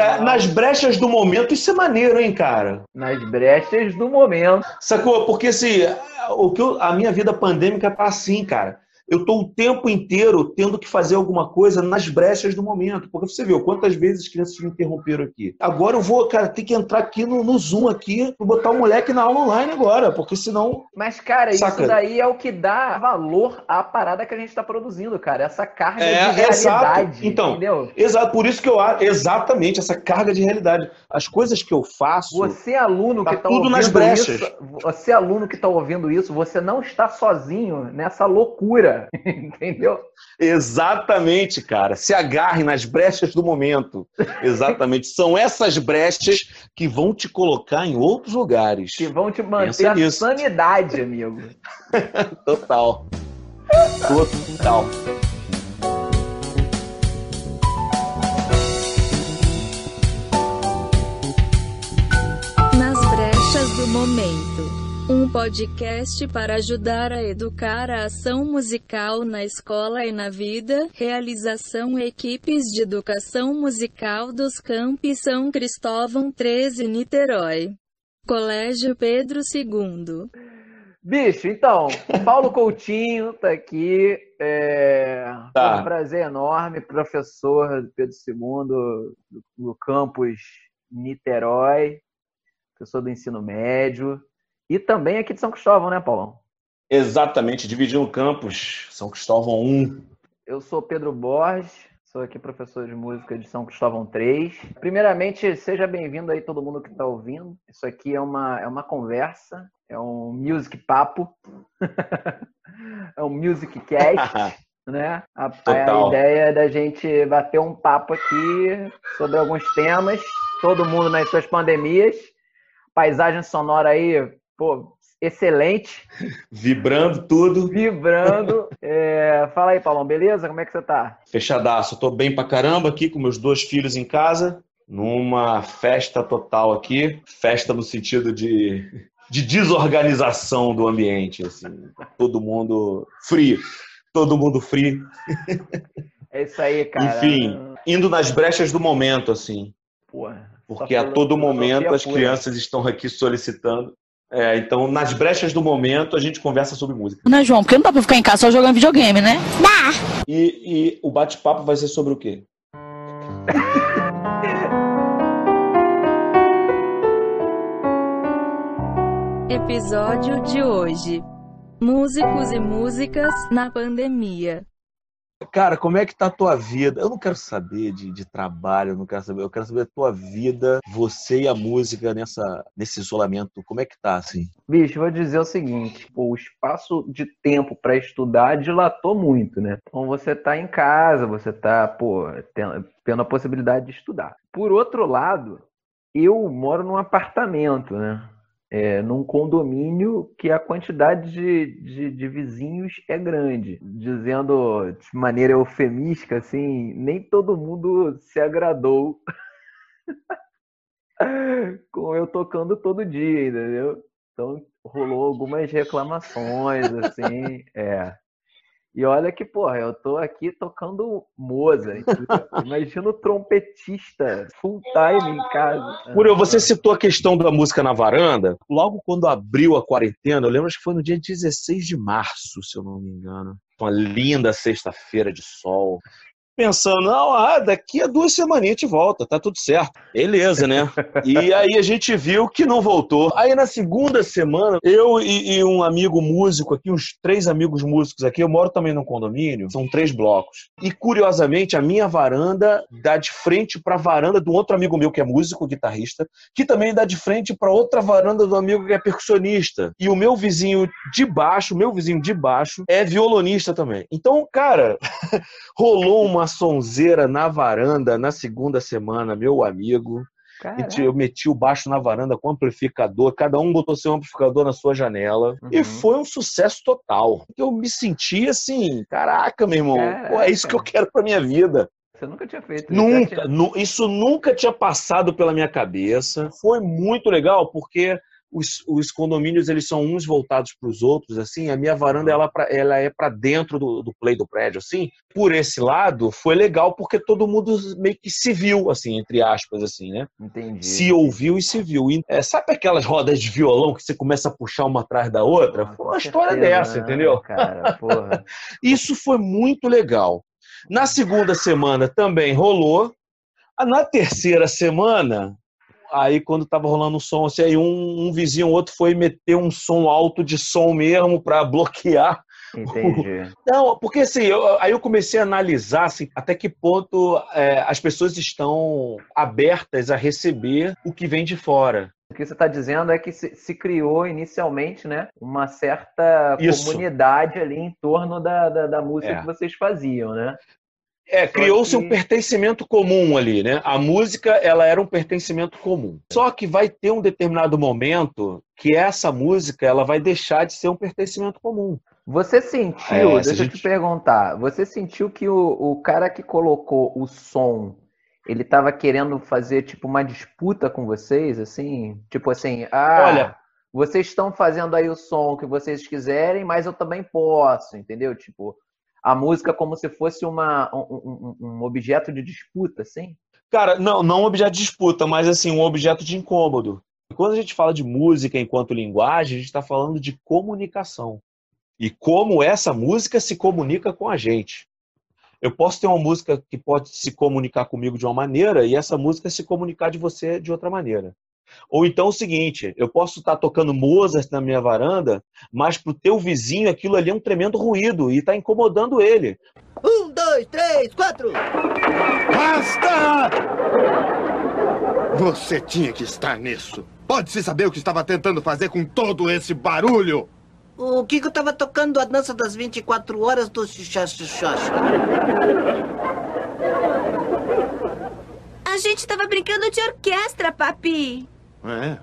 Cara, nas brechas do momento, isso é maneiro, hein, cara? Nas brechas do momento. Sacou? Porque assim, o que eu- a minha vida pandêmica tá assim, cara. Eu tô o tempo inteiro tendo que fazer alguma coisa nas brechas do momento. Porque você viu quantas vezes as crianças me interromperam aqui. Agora eu vou, cara, ter que entrar aqui no, no Zoom aqui e botar o moleque na aula online agora, porque senão. Mas, cara, Saca? isso daí é o que dá valor à parada que a gente tá produzindo, cara. Essa carga É, de exato. realidade. Então, entendeu? Exato, por isso que eu acho, exatamente, essa carga de realidade. As coisas que eu faço. Você, aluno Tá que tá tudo ouvindo nas brechas. isso, você, aluno que tá ouvindo isso, você não está sozinho nessa loucura, entendeu? Exatamente, cara. Se agarre nas brechas do momento. Exatamente. São essas brechas que vão te colocar em outros lugares. Que vão te manter Pensa a nisso. sanidade, amigo. Total. Total. Nas brechas do momento. Um podcast para ajudar a educar a ação musical na escola e na vida. Realização equipes de educação musical dos Campi São Cristóvão 13 Niterói. Colégio Pedro II. Bicho, então, Paulo Coutinho tá aqui. É... Tá. foi um prazer enorme, professor do Pedro II do, do campus Niterói, professor do ensino médio. E também aqui de São Cristóvão, né, Paulão? Exatamente. Dividindo o campus. São Cristóvão 1. Eu sou Pedro Borges, sou aqui professor de música de São Cristóvão 3. Primeiramente, seja bem-vindo aí todo mundo que está ouvindo. Isso aqui é uma, é uma conversa, é um music papo, é um music cast, né? A, a ideia é da gente bater um papo aqui sobre alguns temas, todo mundo nas suas pandemias. Paisagem sonora aí, pô, excelente, Vibrando tudo. vibrando. É, fala aí, Paulão, beleza? Como é que você tá? Fechadaço. Tô bem pra caramba aqui com meus dois filhos em casa. Numa festa total aqui. Festa no sentido de, de desorganização do ambiente. Assim. Todo mundo free. Todo mundo free. É isso aí, cara. Enfim, indo nas brechas do momento, assim. Porra, Porque a todo momento as crianças estão aqui solicitando. É, então, nas brechas do momento, a gente conversa sobre música. Né, João? Porque não dá pra ficar em casa só jogando videogame, né? E, e o bate-papo vai ser sobre o quê? Episódio de hoje. Músicos e músicas na pandemia. Cara, como é que tá a tua vida? Eu não quero saber de, de trabalho, eu não quero saber. Eu quero saber a tua vida, você e a música nessa, nesse isolamento. Como é que tá, assim? Bicho, vou dizer o seguinte: o espaço de tempo para estudar dilatou muito, né? Então você tá em casa, você tá, pô, tendo a possibilidade de estudar. Por outro lado, eu moro num apartamento, né? É, num condomínio que a quantidade de, de, de vizinhos é grande. Dizendo de maneira eufemística, assim, nem todo mundo se agradou com eu tocando todo dia, entendeu? Então rolou algumas reclamações, assim, é. E olha que, porra, eu tô aqui tocando Mozart. Imagina o trompetista full time em casa. Muriel, você citou a questão da música na varanda. Logo quando abriu a quarentena, eu lembro que foi no dia 16 de março, se eu não me engano. Uma linda sexta-feira de sol. Pensando, não, ah, daqui a duas semanas a gente volta, tá tudo certo. Beleza, né? E aí a gente viu que não voltou. Aí na segunda semana, eu e, e um amigo músico aqui, uns três amigos músicos aqui, eu moro também num condomínio, são três blocos. E curiosamente, a minha varanda dá de frente pra varanda de um outro amigo meu que é músico, guitarrista, que também dá de frente pra outra varanda do amigo que é percussionista. E o meu vizinho de baixo, o meu vizinho de baixo, é violonista também. Então, cara, rolou uma sonzeira na varanda na segunda semana, meu amigo. Caraca. Eu meti o baixo na varanda com amplificador, cada um botou seu amplificador na sua janela. E Uhum. foi um sucesso total. Eu me senti assim, caraca, meu irmão, pô, é isso que eu quero pra minha vida. Você nunca tinha feito Nunca, nu- isso nunca tinha passado pela minha cabeça. Foi muito legal porque os, os condomínios eles são uns voltados para os outros, assim, a minha varanda ela, pra, ela é para dentro do, do play do prédio, assim. Por esse lado, foi legal porque todo mundo meio que se viu, assim, entre aspas, assim, né? Entendi. Se ouviu e se viu. E, é, sabe aquelas rodas de violão que você começa a puxar uma atrás da outra? Ah, foi com uma história certeza, dessa, né, entendeu? Cara, porra. Isso foi muito legal. Na segunda semana também rolou. Ah, Na terceira semana, aí quando tava rolando um som, assim, aí um, um vizinho ou outro foi meter um som alto de som mesmo para bloquear. Entendi. Não, porque assim, eu- aí eu comecei a analisar assim, até que ponto é, as pessoas estão abertas a receber o que vem de fora. O que você está dizendo é que se, se criou inicialmente, né, uma certa Isso. comunidade ali em torno da, da, da música É. que vocês faziam, né? É, criou-se um pertencimento comum ali, né? A música, ela era um pertencimento comum. Só que vai ter um determinado momento que essa música, ela vai deixar de ser um pertencimento comum. Você sentiu, É, deixa a eu te gente- perguntar, você sentiu que o, o cara que colocou o som, ele tava querendo fazer tipo uma disputa com vocês, assim? Tipo assim, ah, Olha- vocês estão fazendo aí o som que vocês quiserem, mas eu também posso, entendeu? Tipo, a música como se fosse uma, um, um- objeto de disputa, assim? Cara, não, não um objeto de disputa, mas assim, um objeto de incômodo. Quando a gente fala de música enquanto linguagem, a gente está falando de comunicação. E como essa música se comunica com a gente. Eu posso ter uma música que pode se comunicar comigo de uma maneira e essa música se comunicar de você de outra maneira. Ou então o seguinte, eu posso estar tocando Mozart na minha varanda, mas pro teu vizinho aquilo ali é um tremendo ruído e está incomodando ele. Um, dois, três, quatro! Basta! Você tinha que estar nisso. Pode-se saber o que estava tentando fazer com todo esse barulho? O Kiko tava tocando a dança das 24 horas do Xuxa-Xuxa. A gente tava brincando de orquestra, papi. É.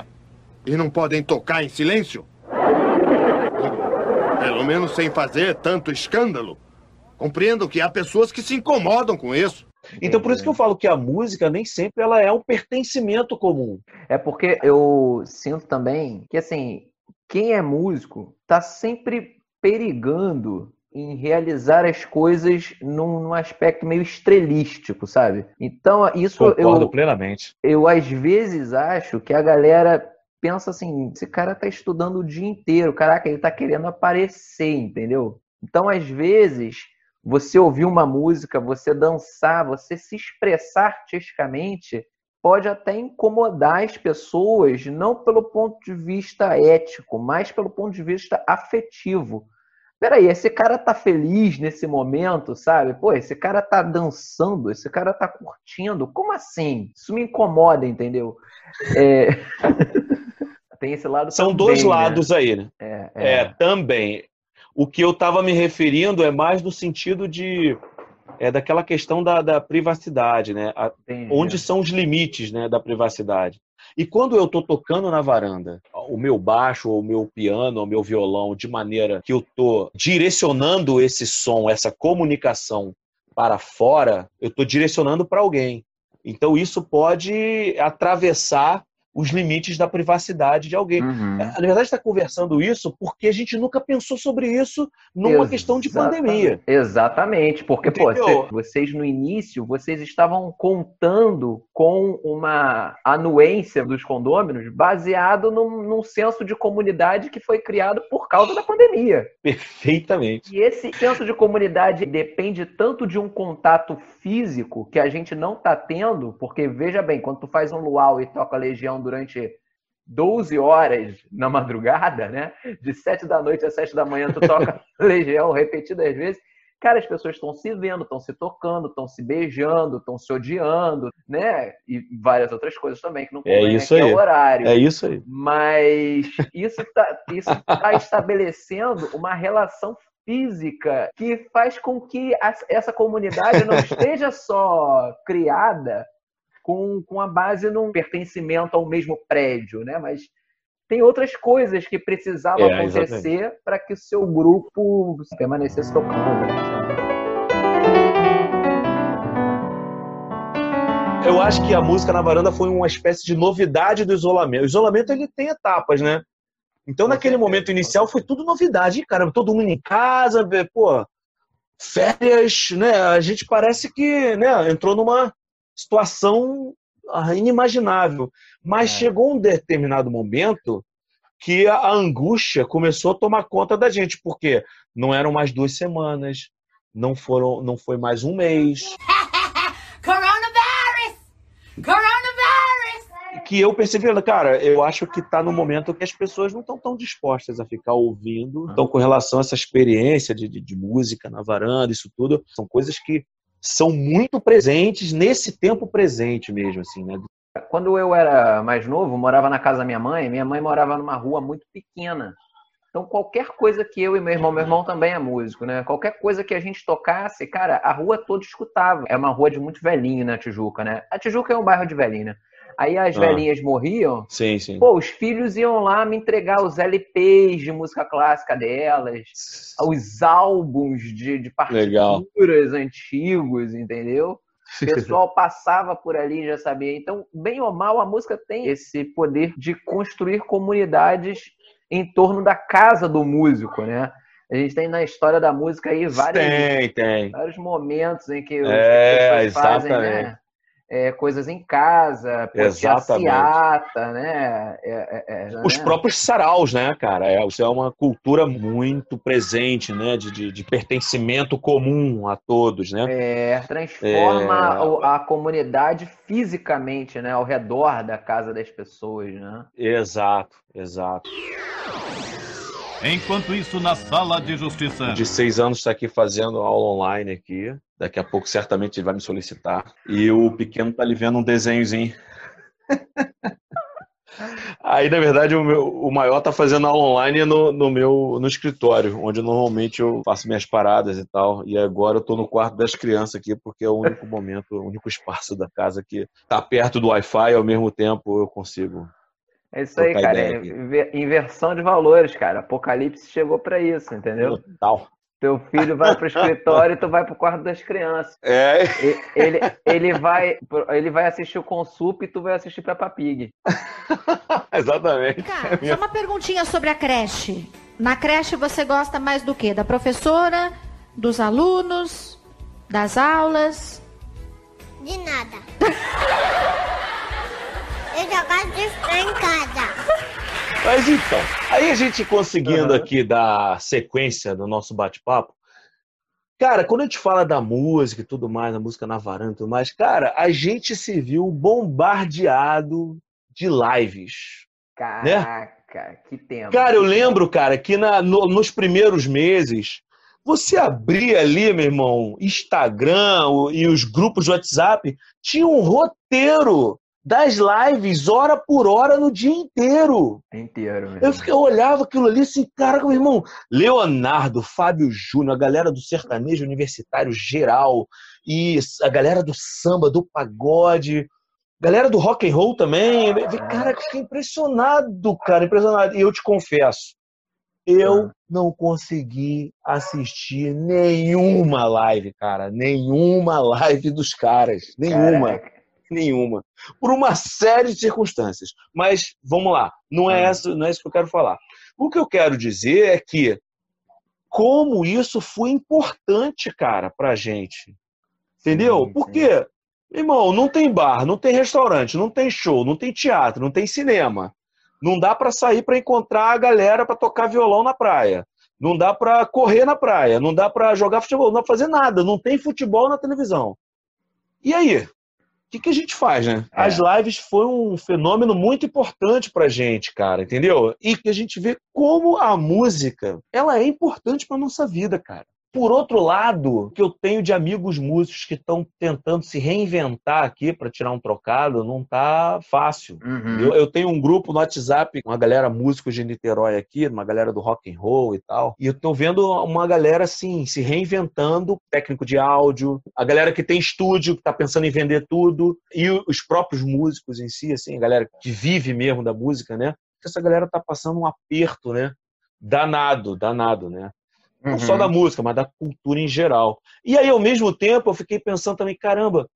E não podem tocar em silêncio? Pelo menos sem fazer tanto escândalo. Compreendo que há pessoas que se incomodam com isso. Então por isso que eu falo que a música nem sempre ela é um pertencimento comum. É porque eu sinto também que, assim, quem é músico tá sempre perigando em realizar as coisas num, num aspecto meio estrelístico, sabe? Então, isso Concordo eu, plenamente. eu às vezes acho que a galera pensa assim, esse cara tá estudando o dia inteiro, caraca, ele tá querendo aparecer, entendeu? Então, às vezes, você ouvir uma música, você dançar, você se expressar artisticamente, pode até incomodar as pessoas, não pelo ponto de vista ético, mas pelo ponto de vista afetivo. Peraí, esse cara tá feliz nesse momento, sabe? Pô, esse cara tá dançando, esse cara tá curtindo. Como assim? Isso me incomoda, entendeu? É... Tem esse lado São também, dois né? lados aí, né? É, É, é. também. O que eu estava me referindo é mais no sentido de é daquela questão da, da privacidade, né? A- onde são os limites, né, da privacidade. E quando eu estou tocando na varanda, o meu baixo, ou o meu piano, ou o meu violão, de maneira que eu estou direcionando esse som, essa comunicação para fora, eu estou direcionando para alguém. Então isso pode atravessar os limites da privacidade de alguém. Uhum. Na verdade, está conversando isso porque a gente nunca pensou sobre isso numa questão de pandemia. Exatamente, porque pô, vocês no início, vocês estavam contando com uma anuência dos condôminos baseado num, num senso de comunidade que foi criado por causa da pandemia. Perfeitamente. E esse senso de comunidade depende tanto de um contato físico que a gente não está tendo, porque veja bem, quando tu faz um luau e toca Legião durante 12 horas na madrugada, né? De 7 da noite às 7 da manhã tu toca Legião repetidas vezes. Cara, as pessoas estão se vendo, estão se tocando, estão se beijando, estão se odiando, né? E várias outras coisas também que não É isso aí. horário. É isso aí. Mas isso está isso tá estabelecendo uma relação física que faz com que essa comunidade não esteja só criada com, com a base num pertencimento ao mesmo prédio, né? Mas tem outras coisas que precisavam É, acontecer para que o seu grupo permanecesse tocando. né? Eu acho que a música na varanda foi uma espécie de novidade do isolamento. O isolamento ele tem etapas, né? Então, naquele momento inicial, foi tudo novidade. Cara, todo mundo em casa, pô, férias, né? A gente parece que né, entrou numa situação ah, inimaginável. Mas é. chegou um determinado momento que a angústia começou a tomar conta da gente, porque não eram mais duas semanas, não foram, não foi mais um mês. Coronavirus! Coronavirus! Que eu percebi, cara, eu acho que está no momento que as pessoas não estão tão dispostas a ficar ouvindo. Então, com relação a essa experiência de, de, de música na varanda, isso tudo, são coisas que são muito presentes nesse tempo presente mesmo, assim, né? Quando eu era mais novo, morava na casa da minha mãe, minha mãe morava numa rua muito pequena. Então, qualquer coisa que eu e meu irmão, meu irmão também é músico, né? Qualquer coisa que a gente tocasse, cara, a rua toda escutava. É uma rua de muito velhinho na Tijuca, né? A Tijuca é um bairro de velhinho, né? Aí as ah. velhinhas morriam. Sim, sim. Pô, os filhos iam lá me entregar os LPs de música clássica delas, os álbuns de, de partituras Legal. antigos, entendeu? O pessoal passava por ali e já sabia. Então, bem ou mal, a música tem esse poder de construir comunidades em torno da casa do músico, né? A gente tem na história da música aí vários, tem, tem. vários momentos em que é, as pessoas fazem né, é, coisas em casa, passeata, né? É, é, é, Os né? próprios saraus, né, cara? É, isso é uma cultura muito presente, né? De, de, de pertencimento comum a todos, né? É, transforma a, a, comunidade fisicamente, né? Ao redor da casa das pessoas, né? Exato, exato. Enquanto isso, na sala de justiça. De seis anos está aqui fazendo aula online aqui. Daqui a pouco certamente ele vai me solicitar. E o pequeno tá ali vendo um desenhozinho. Aí, na verdade, o, meu, o maior tá fazendo aula online no, no meu no escritório, onde normalmente eu faço minhas paradas e tal. E agora eu tô no quarto das crianças aqui, porque é o único momento, o único espaço da casa que tá perto do Wi-Fi e ao mesmo tempo eu consigo é isso aí, cara. Inversão de valores, cara. Apocalipse chegou para isso, entendeu? Total. Teu filho vai pro escritório e tu vai pro quarto das crianças. É. Ele, ele, vai, ele vai assistir o Consup e tu vai assistir Peppa Pig. Exatamente. Cara, só uma perguntinha sobre a creche. Na creche você gosta mais do quê? Da professora? Dos alunos? Das aulas? De nada. Eu já gosto de ficar em casa. Mas então, aí a gente conseguindo uhum. aqui dar sequência no nosso bate-papo, cara, quando a gente fala da música e tudo mais, a música na varanda e tudo mais, cara, a gente se viu bombardeado de lives. Né? Caraca, né? que tempo. Cara, eu lembro, cara, que na, no, nos primeiros meses, você abria ali, meu irmão, Instagram e os grupos de WhatsApp, tinha um roteiro das lives hora por hora no dia inteiro. Inteiro, mesmo. Eu, fiquei, eu olhava aquilo ali assim, cara, meu irmão, Leonardo, Fábio Júnior, a galera do sertanejo universitário geral, e a galera do samba, do pagode, galera do rock and roll também. Cara, eu fiquei impressionado, cara, impressionado. E eu te confesso, eu não consegui assistir nenhuma live, cara. Nenhuma live dos caras. Nenhuma. Caraca nenhuma, por uma série de circunstâncias. Mas vamos lá, não é, essa, não é isso que eu quero falar. O que eu quero dizer é que como isso foi importante, cara, pra gente. Entendeu? Sim, sim. Porque, irmão, não tem bar, não tem restaurante, não tem show, não tem teatro, não tem cinema. Não dá para sair para encontrar a galera para tocar violão na praia. Não dá para correr na praia, não dá para jogar futebol, não dá pra fazer nada, não tem futebol na televisão. E aí? O que, que, a gente faz, né? É. As lives foi um fenômeno muito importante pra gente, cara, entendeu? E que a gente vê como a música, ela é importante pra nossa vida, cara. Por outro lado, que eu tenho de amigos músicos que estão tentando se reinventar aqui para tirar um trocado, não tá fácil. Uhum. Eu, eu, tenho um grupo no WhatsApp, uma galera músicos de Niterói aqui, uma galera do rock and roll e tal, e eu tô vendo uma galera assim se reinventando, técnico de áudio, a galera que tem estúdio, que tá pensando em vender tudo, e os próprios músicos em si, assim, a galera que vive mesmo da música, né? Essa galera tá passando um aperto, né? Danado, danado, né? Não uhum. só da música, mas da cultura em geral. E aí, ao mesmo tempo, eu fiquei pensando também, caramba,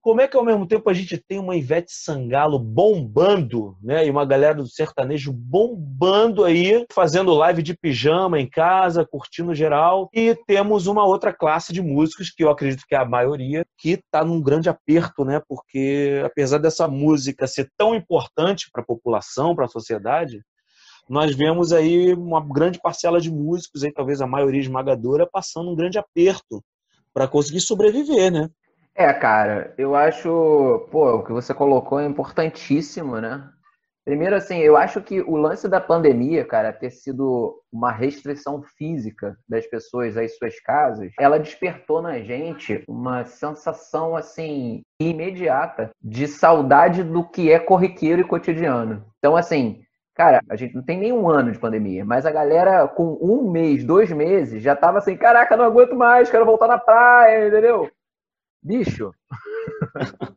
como é que ao mesmo tempo a gente tem uma Ivete Sangalo bombando, né? E uma galera do sertanejo bombando aí, fazendo live de pijama em casa, curtindo geral. E temos uma outra classe de músicos, que eu acredito que é a maioria, que está num grande aperto, né? Porque apesar dessa música ser tão importante para a população, para a sociedade, nós vemos aí uma grande parcela de músicos, aí, talvez a maioria esmagadora, passando um grande aperto para conseguir sobreviver, né? É, cara, eu acho, pô, o que você colocou é importantíssimo, né? Primeiro, assim, eu acho que o lance da pandemia, cara, ter sido uma restrição física das pessoas às suas casas, ela despertou na gente uma sensação, assim, imediata de saudade do que é corriqueiro e cotidiano. Então, assim, cara, a gente não tem nem um ano de pandemia, mas a galera com um mês, dois meses, já tava assim, caraca, não aguento mais, quero voltar na praia, entendeu? Bicho.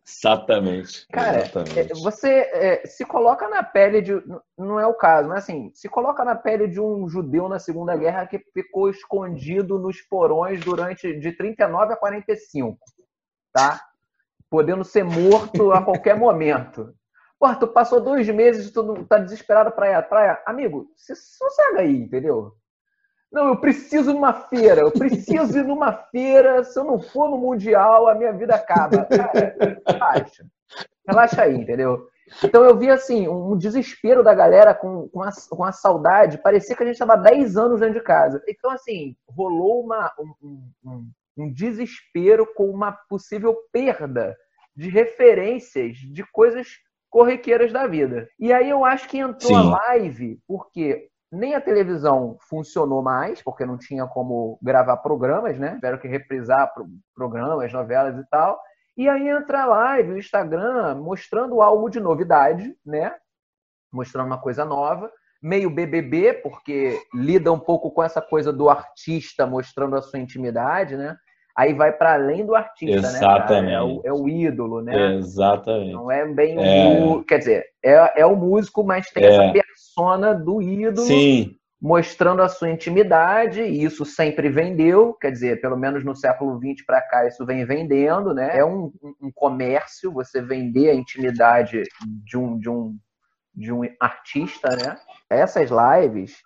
Exatamente. Cara, Exatamente. é, você é, se coloca na pele de. Não é o caso, mas assim, se coloca na pele de um judeu na Segunda Guerra que ficou escondido nos porões durante de 39 a 45, tá? Podendo ser morto a qualquer momento. Pô, tu passou dois meses tu tá desesperado pra ir à praia. Amigo, se sossega aí, entendeu? Não, eu preciso numa feira, eu preciso ir numa feira. Se eu não for no Mundial, a minha vida acaba. Cara, relaxa. Relaxa aí, entendeu? Então eu vi assim, um desespero da galera com, com, a, com a saudade. Parecia que a gente estava 10 anos dentro de casa. Então, assim, rolou uma, um, um, um desespero com uma possível perda de referências de coisas corriqueiras da vida. E aí eu acho que entrou Sim. a live, porque nem a televisão funcionou mais, porque não tinha como gravar programas, né? Tiveram que reprisar programas, novelas e tal. E aí entra a live, o Instagram, mostrando algo de novidade, né? Mostrando uma coisa nova. Meio BBB, porque lida um pouco com essa coisa do artista mostrando a sua intimidade, né? Aí vai para além do artista, Exatamente. né? É o, é o, ídolo, né? Exatamente. Não é bem o. É... Quer dizer, é, é o músico, mas tem é... essa persona do ídolo. Sim. Mostrando a sua intimidade, e isso sempre vendeu, quer dizer, pelo menos no século XX para cá, isso vem vendendo, né? É um, um comércio você vender a intimidade de um, de um, de um artista, né? Essas lives,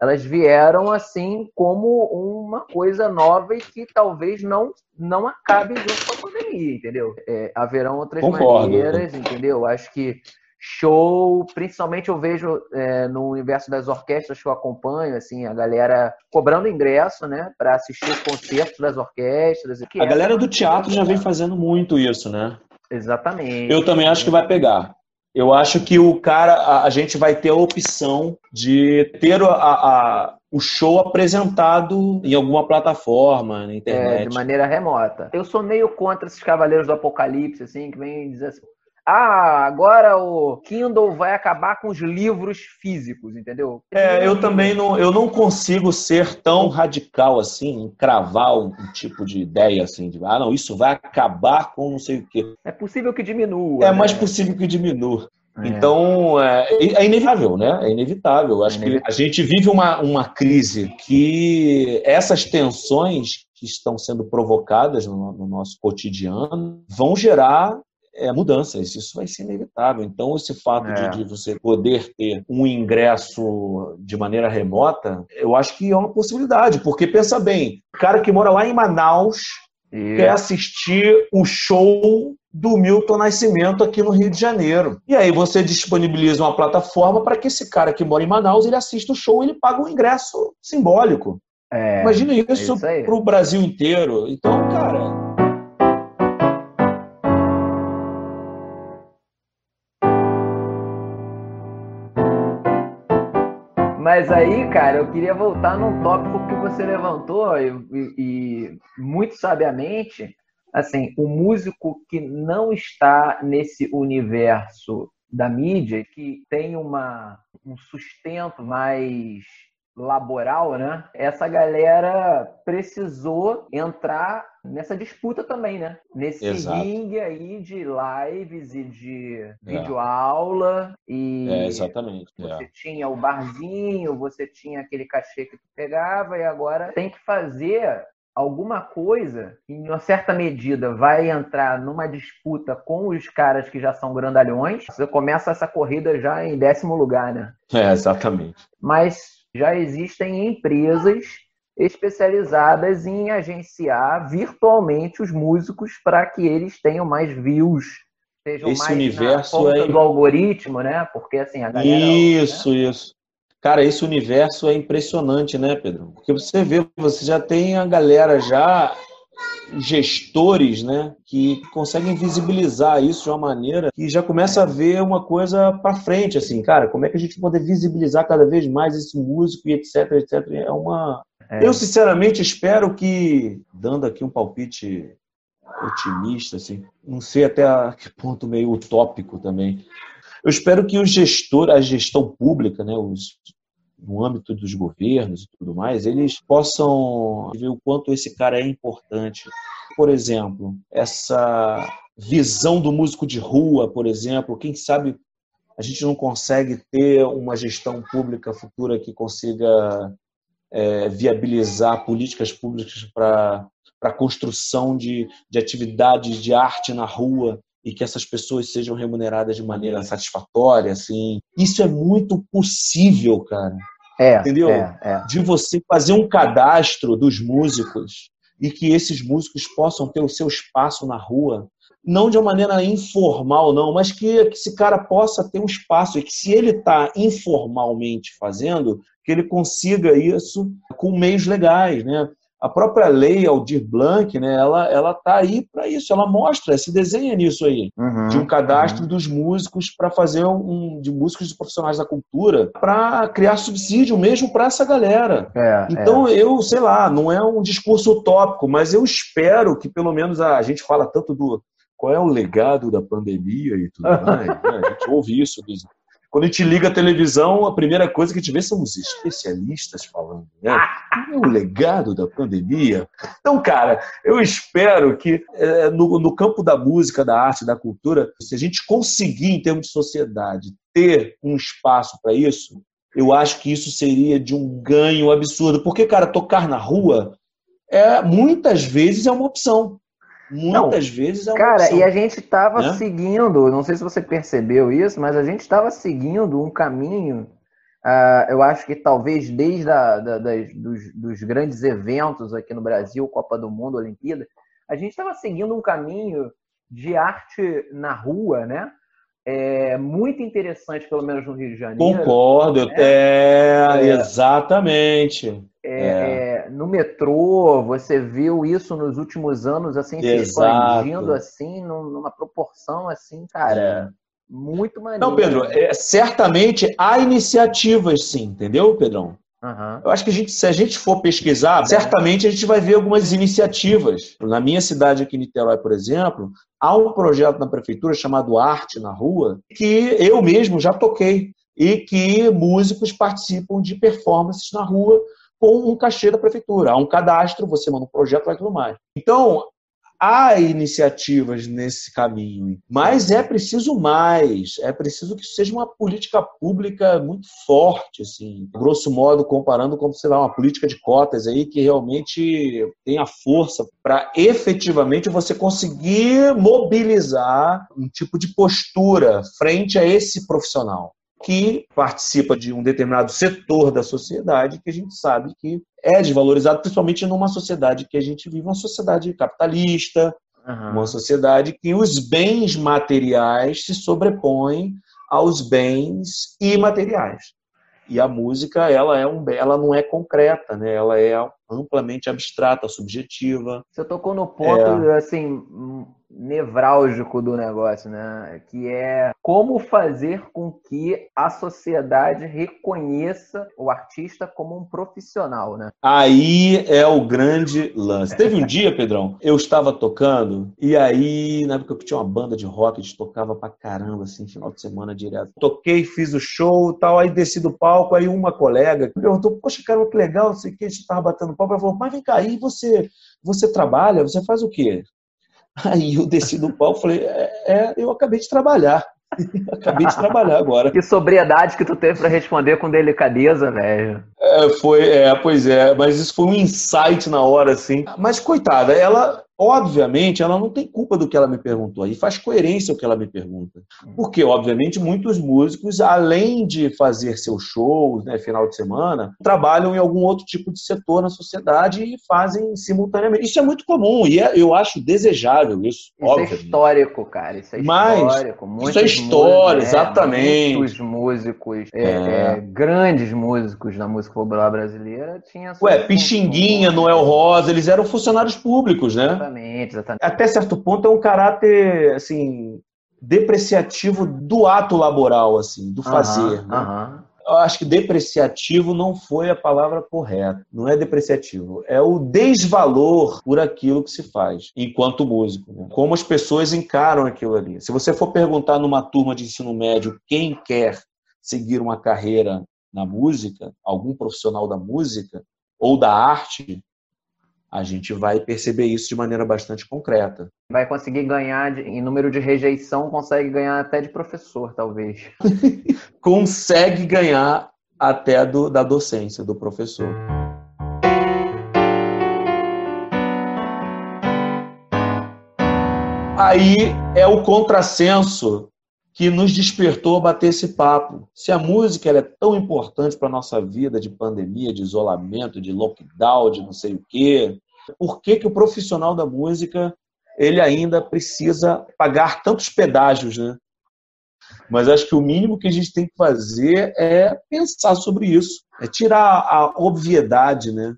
elas vieram assim como uma coisa nova e que talvez não não acabe junto com a pandemia, entendeu? É, haverão outras Concordo. maneiras, entendeu? Acho que show, principalmente eu vejo é, no universo das orquestras que eu acompanho, assim, a galera cobrando ingresso, né, para assistir os concertos das orquestras. a é galera do teatro já vem fazendo muito isso, né? Exatamente. Eu também acho que vai pegar. Eu acho que o cara, a, a gente vai ter a opção de ter a, a, o show apresentado em alguma plataforma, na internet. É, de maneira remota. Eu sou meio contra esses cavaleiros do apocalipse, assim, que vem dizer assim, ah, agora o Kindle vai acabar com os livros físicos, entendeu? É, eu também não, eu não consigo ser tão radical assim, cravar um, um, tipo de ideia assim, de, ah, não, isso vai acabar com não sei o quê. É possível que diminua. É né? mais possível que diminua. É. Então, é, é, inevitável, né? É inevitável. Acho é inevitável. que a gente vive uma, uma crise que essas tensões que estão sendo provocadas no, no nosso cotidiano vão gerar é, mudanças, isso vai ser inevitável. Então, esse fato é. de, de, você poder ter um ingresso de maneira remota, eu acho que é uma possibilidade, porque pensa bem, o cara que mora lá em Manaus e... quer assistir o show do Milton Nascimento aqui no Rio de Janeiro. E aí você disponibiliza uma plataforma para que esse cara que mora em Manaus ele assista o show e ele paga um ingresso simbólico. É, Imagina isso, isso para o Brasil inteiro. Então, cara, Mas aí, cara, eu queria voltar num tópico que você levantou e, e, muito sabiamente, assim, o músico que não está nesse universo da mídia, que tem uma, um sustento mais laboral, né? Essa galera precisou entrar nessa disputa também, né? Nesse Exato. ringue aí de lives e de é. videoaula e é, exatamente. Você é. tinha o barzinho, você tinha aquele cachê que tu pegava e agora tem que fazer alguma coisa, em uma certa medida, vai entrar numa disputa com os caras que já são grandalhões. Você começa essa corrida já em décimo lugar, né? É, exatamente. Mas já existem empresas especializadas em agenciar virtualmente os músicos para que eles tenham mais views, sejam Esse mais universo na é- do algoritmo, né? Porque assim, a galera... Isso, isso. Cara, esse universo é impressionante, né, Pedro? Porque você vê, você já tem a galera já gestores, né, que conseguem visibilizar isso de uma maneira que já começa a ver uma coisa para frente, assim, cara, como é que a gente pode visibilizar cada vez mais esse músico e etc, etc. É uma É. Eu sinceramente espero que dando aqui um palpite otimista, assim, não sei até que ponto meio utópico também. Eu espero que o gestor, a gestão pública, né, os, no âmbito dos governos e tudo mais, eles possam ver o quanto esse cara é importante. Por exemplo, essa visão do músico de rua, por exemplo, quem sabe a gente não consegue ter uma gestão pública futura que consiga é, viabilizar políticas públicas para a construção de, de atividades de arte na rua e que essas pessoas sejam remuneradas de maneira satisfatória, assim. Isso é muito possível, cara. É, Entendeu? é, é. De você fazer um cadastro dos músicos e que esses músicos possam ter o seu espaço na rua, não de uma maneira informal, não, mas que, que esse cara possa ter um espaço e que se ele está informalmente fazendo, que ele consiga isso com meios legais, né? A própria lei Aldir Blanc, né, ela ela tá aí para isso, ela mostra, se desenha nisso aí, Uhum, de um cadastro dos músicos para fazer um de músicos e profissionais da cultura, para criar subsídio mesmo para essa galera. É, Então, eu, sei lá, não é um discurso utópico, mas eu espero que pelo menos a, a gente fala tanto do qual é o legado da pandemia e tudo mais, né? a gente ouve isso. Quando a gente liga a televisão, a primeira coisa que a gente vê são os especialistas falando, né? Qual é o legado da pandemia? Então, cara, eu espero que eh, no, no campo da música, da arte, da cultura, se a gente conseguir, em termos de sociedade, ter um espaço para isso, eu acho que isso seria de um ganho absurdo. Porque, cara, tocar na rua é muitas vezes é uma opção. Muitas vezes é uma Cara, opção. e a gente estava né? seguindo, não sei se você percebeu isso, mas a gente estava seguindo um caminho, ah, eu acho que talvez desde a, da- das- dos, dos grandes eventos aqui no Brasil, Copa do Mundo, Olimpíada, a gente estava seguindo um caminho de arte na rua, né? É muito interessante, pelo menos no Rio de Janeiro. Concordo, eu- é, exatamente. É, é, no metrô, você viu isso nos últimos anos, assim, se Exato. expandindo, assim, num- numa proporção, assim, cara, muito maneiro. Não, Pedro, é, certamente há iniciativas, sim, entendeu, Pedrão? Aham. Eu acho que a gente, se a gente for pesquisar, certamente a gente vai ver algumas iniciativas. Na minha cidade aqui em Niterói, por exemplo, há um projeto na prefeitura chamado Arte na Rua, que eu mesmo já toquei e que músicos participam de performances na rua com um cachê da prefeitura. Há um cadastro, você manda um projeto e tudo mais. Então, há iniciativas nesse caminho, mas é preciso mais, é preciso que seja uma política pública muito forte, assim, grosso modo comparando com, sei lá, uma política de cotas aí que realmente tenha força para efetivamente você conseguir mobilizar um tipo de postura frente a esse profissional que participa de um determinado setor da sociedade que a gente sabe que é desvalorizado, principalmente numa sociedade que a gente vive, uma sociedade capitalista, Aham. uma sociedade que os bens materiais se sobrepõem aos bens imateriais. E a música, ela é um, ela não é concreta, né? Ela é amplamente abstrata, subjetiva. Você tocou no ponto, assim, hum, nevrálgico do negócio, né? Que é como fazer com que a sociedade reconheça o artista como um profissional, né? Aí é o grande lance. Teve um dia, Pedrão, eu estava tocando, e aí, na época eu tinha uma banda de rock, a gente tocava pra caramba, assim, final de semana direto. Toquei, fiz o show e tal, aí desci do palco, aí uma colega me perguntou, poxa, cara, que legal, não sei o que, a gente tava batendo palco, ela falou, mas vem cá, aí você, você trabalha, você faz o quê? Aí eu desci do palco e falei, é, é, eu acabei de trabalhar. Acabei de trabalhar agora. Que sobriedade que tu teve pra responder com delicadeza, velho. É, foi, é, pois é, mas isso foi um insight na hora, assim. Mas, coitada, ela, obviamente, ela não tem culpa do que ela me perguntou. E faz coerência o que ela me pergunta. Porque, obviamente, muitos músicos, além de fazer seus shows, né, final de semana, trabalham em algum outro tipo de setor na sociedade e fazem simultaneamente. Isso é muito comum e é- eu acho desejável isso, Isso é obviamente. histórico, cara. Isso é Mas, histórico. isso Muitos é história, músicos, é, exatamente. Muitos músicos, é, É. é, grandes músicos da música popular brasileira tinham Ué, funções. Noel Rosa, eles eram funcionários públicos, né? Exatamente, exatamente. Até certo ponto é um caráter, assim, depreciativo do ato laboral, assim, do fazer. Né? Eu acho que depreciativo não foi a palavra correta. Não é depreciativo. É o desvalor por aquilo que se faz, enquanto músico. né? Como as pessoas encaram aquilo ali. Se você for perguntar numa turma de ensino médio quem quer seguir uma carreira na música, algum profissional da música ou da arte, a gente vai perceber isso de maneira bastante concreta. Vai conseguir ganhar em número de rejeição, consegue ganhar até de professor, talvez. Consegue ganhar até do- da docência, do professor. Aí é o contrassenso que nos despertou a bater esse papo. Se a música é tão importante para a nossa vida de pandemia, de isolamento, de lockdown, de não sei o quê, por que, que o profissional da música ele ainda precisa pagar tantos pedágios, né? Mas acho que o mínimo que a gente tem que fazer é pensar sobre isso, é tirar a obviedade, né,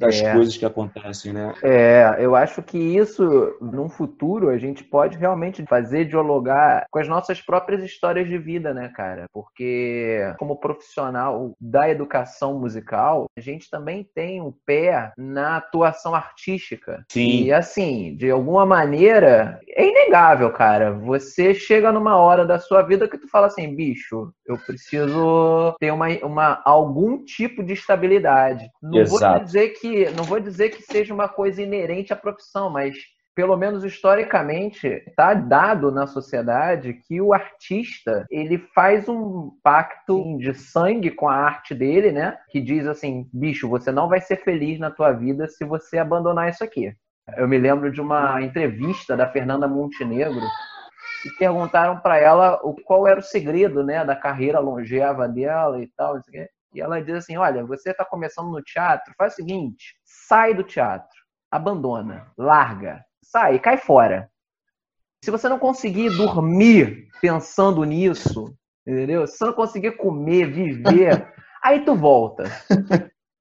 das É. coisas que acontecem, né? É, eu acho que isso, num futuro, a gente pode realmente fazer dialogar com as nossas próprias histórias de vida, né, cara? Porque, como profissional da educação musical, a gente também tem um pé na atuação artística. Sim. E, assim, de alguma maneira, é inegável, cara. Você chega numa hora da sua vida que tu fala assim, bicho, eu preciso ter uma, uma, algum tipo de estabilidade. Não vou Exato. dizer que não vou dizer que seja uma coisa inerente à profissão, mas pelo menos historicamente está dado na sociedade que o artista ele faz um pacto de sangue com a arte dele, né? Que diz assim, bicho, você não vai ser feliz na tua vida se você abandonar isso aqui. Eu me lembro de uma entrevista da Fernanda Montenegro e perguntaram para ela o qual era o segredo, né, da carreira longeva dela e tal. E ela diz assim: Olha, você está começando no teatro, faz o seguinte, sai do teatro, abandona, larga, sai, cai fora. Se você não conseguir dormir pensando nisso, entendeu? Se você não conseguir comer, viver, aí tu volta.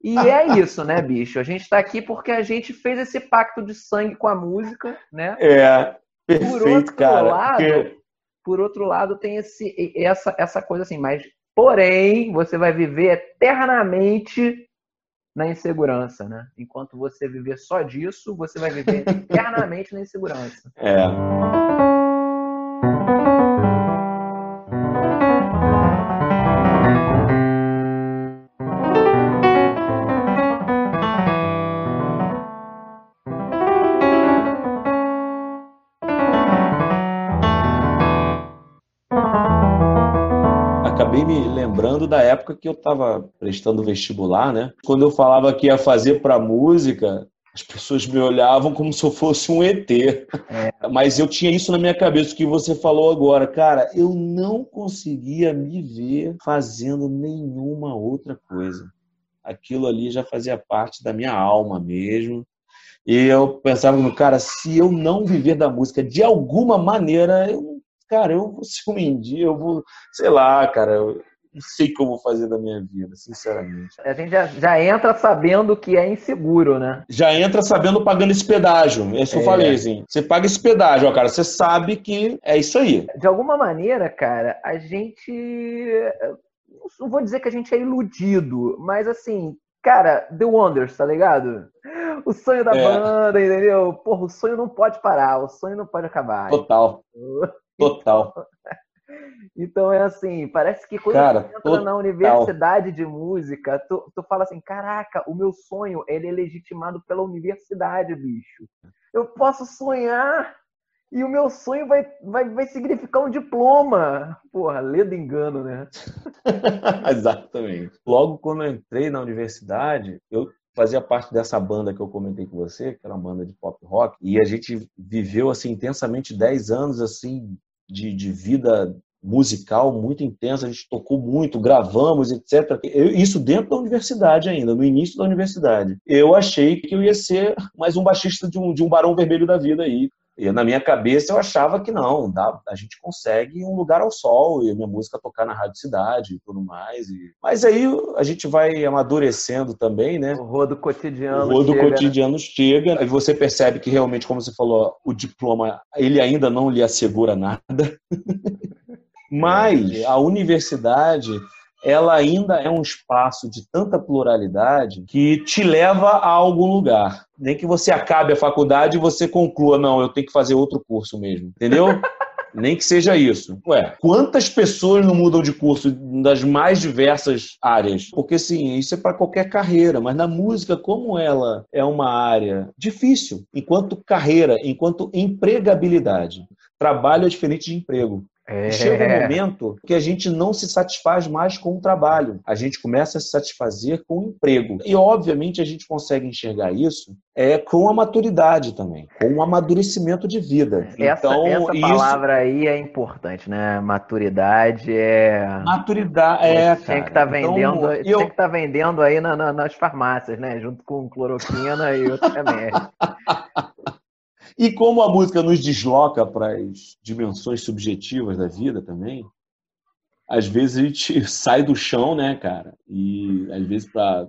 E é isso, né, bicho? A gente tá aqui porque a gente fez esse pacto de sangue com a música, né? É, Por perfeito, outro cara. lado, porque- por outro lado, tem esse, essa, essa coisa assim, mas porém, você vai viver eternamente na insegurança, né? Enquanto você viver só disso, você vai viver eternamente na insegurança. É. lembrando da época que eu estava prestando vestibular, né? Quando eu falava que ia fazer para música, as pessoas me olhavam como se eu fosse um ET. Mas eu tinha isso na minha cabeça, o que você falou agora. Cara, eu não conseguia me ver fazendo nenhuma outra coisa. Aquilo ali já fazia parte da minha alma mesmo. E eu pensava, cara, se eu não viver da música de alguma maneira, eu, cara, eu vou ser um mendigo, eu vou, sei lá, cara, eu não sei o que eu vou fazer da minha vida, sinceramente. A gente já, já entra sabendo que é inseguro, né? Já entra sabendo pagando esse pedágio. É isso que eu É. falei, assim. Você paga esse pedágio, ó, cara. Você sabe que é isso aí. De alguma maneira, cara, a gente. Não vou dizer que a gente é iludido, mas assim, cara, The Wonders, tá ligado? O sonho da É. banda, entendeu? Porra, o sonho não pode parar, o sonho não pode acabar. Total. Total. Então é assim, parece que quando Cara, tu entra total. na universidade de música, tu, tu fala assim, caraca, o meu sonho ele é legitimado pela universidade, bicho. Eu posso sonhar E o meu sonho vai, vai, vai significar um diploma. Porra, ledo engano, né? Exatamente. Logo quando eu entrei na universidade, eu fazia parte dessa banda que eu comentei com você, que era uma banda de pop rock, e a gente viveu assim intensamente 10 anos assim de, de vida musical muito intensa, a gente tocou muito, gravamos, etc. Eu, isso dentro da universidade ainda, no início da universidade. Eu achei que eu ia ser mais um baixista de um, de um barão vermelho da vida aí, e na minha cabeça eu achava que não, dá, a gente consegue um lugar ao sol e a minha música tocar na Rádio Cidade e tudo mais. E... Mas aí a gente vai amadurecendo também, né? O rodo cotidiano. O rodo chega, cotidiano né? chega. Aí você percebe que realmente, como você falou, o diploma ele ainda não lhe assegura nada. Mas a universidade ela ainda é um espaço de tanta pluralidade que te leva a algum lugar. Nem que você acabe a faculdade e você conclua, não, eu tenho que fazer outro curso mesmo, entendeu? Nem que seja isso. Ué, quantas pessoas não mudam de curso das mais diversas áreas? Porque sim, isso é para qualquer carreira, mas na música, como ela é uma área difícil, enquanto carreira, enquanto empregabilidade. Trabalho é diferente de emprego. É. Chega um momento que a gente não se satisfaz mais com o trabalho, a gente começa a se satisfazer com o emprego. E, obviamente, a gente consegue enxergar isso é, com a maturidade também, com o amadurecimento de vida. Essa, então, essa isso... palavra aí é importante, né? Maturidade é. Maturidade é. Tem que estar tá vendendo, então, tem eu... que estar tá vendendo aí na, na, nas farmácias, né? Junto com cloroquina e outros remédios. E como a música nos desloca para as dimensões subjetivas da vida também, às vezes a gente sai do chão, né, cara? E às vezes para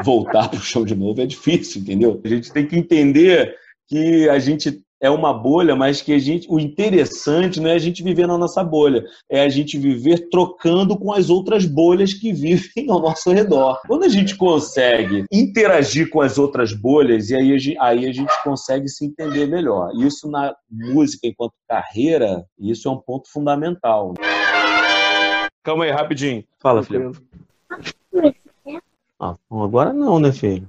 voltar para o chão de novo é difícil, entendeu? A gente tem que entender que a gente é uma bolha, mas que a gente, o interessante não é a gente viver na nossa bolha, é a gente viver trocando com as outras bolhas que vivem ao nosso redor. Quando a gente consegue interagir com as outras bolhas, e aí a gente, aí a gente consegue se entender melhor. Isso na música enquanto carreira, isso é um ponto fundamental. Calma aí, rapidinho. Fala, Felipe. Ah, agora não, né, filho?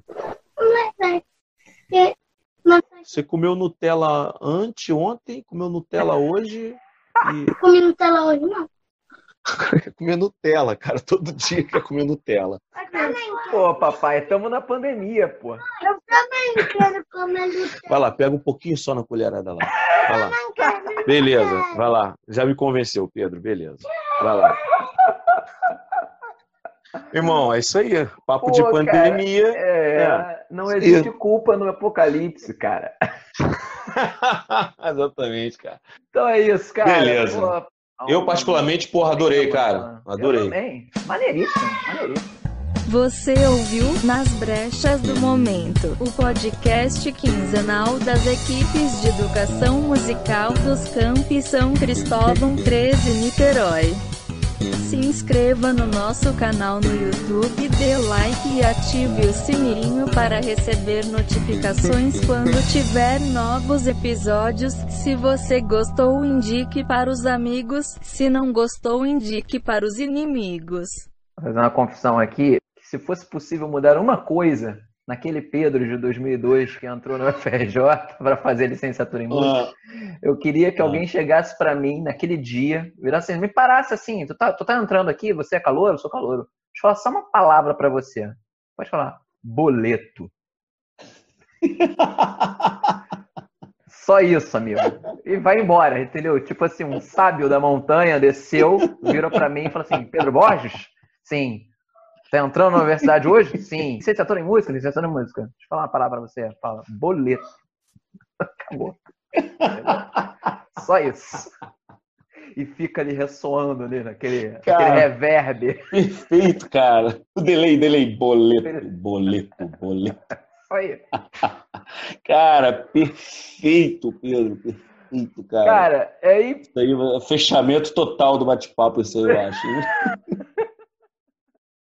Você comeu Nutella anteontem, comeu Nutella hoje e... Comi Nutella hoje, não. quer comer Nutella, cara. Todo dia quer comer Nutella. Pô, papai, estamos na pandemia, pô. Eu também quero comer Nutella. Vai lá, pega um pouquinho só na colherada lá. Vai lá. Beleza, vai lá. Já me convenceu, Pedro. Beleza. Vai lá. Irmão, é isso aí. Papo Pô, de pandemia. Cara, é, é, não existe culpa no apocalipse, cara. Exatamente, cara. Então é isso, cara. Beleza. Pô, eu, particularmente, porra, adorei, cara. Adorei. Eu também. Maneiríssimo, maneiríssimo. Você ouviu Nas Brechas do Momento, o podcast quinzenal das equipes de educação musical dos Campi São Cristóvão 13 Niterói. Se inscreva no nosso canal no YouTube, dê like e ative o sininho para receber notificações quando tiver novos episódios. Se você gostou, indique para os amigos. Se não gostou, indique para os inimigos. Vou fazer uma confissão aqui. Se fosse possível mudar uma coisa naquele Pedro de 2002 que entrou no FRJ para fazer licenciatura em música, ah. eu queria que ah. alguém chegasse para mim naquele dia, virasse assim, me parasse assim, tu tá, tu tá entrando aqui, você é calor? Eu sou calor. Deixa eu falar só uma palavra para você. Pode falar, boleto. Só isso, amigo. E vai embora, entendeu? Tipo assim, um sábio da montanha desceu, virou para mim e falou assim: Pedro Borges? Sim. Tá entrando na universidade hoje? Sim. Licenciatura em música? Licenciatura em música. Deixa eu falar uma palavra pra você. Fala, boleto. Acabou. Só isso. E fica ali ressoando ali naquele cara, aquele reverb. Perfeito, cara. O delay, delay, boleto, boleto, boleto. Só isso. Cara, perfeito, Pedro, perfeito, cara. Cara, é aí. Isso aí, fechamento total do bate-papo, isso aí, eu acho.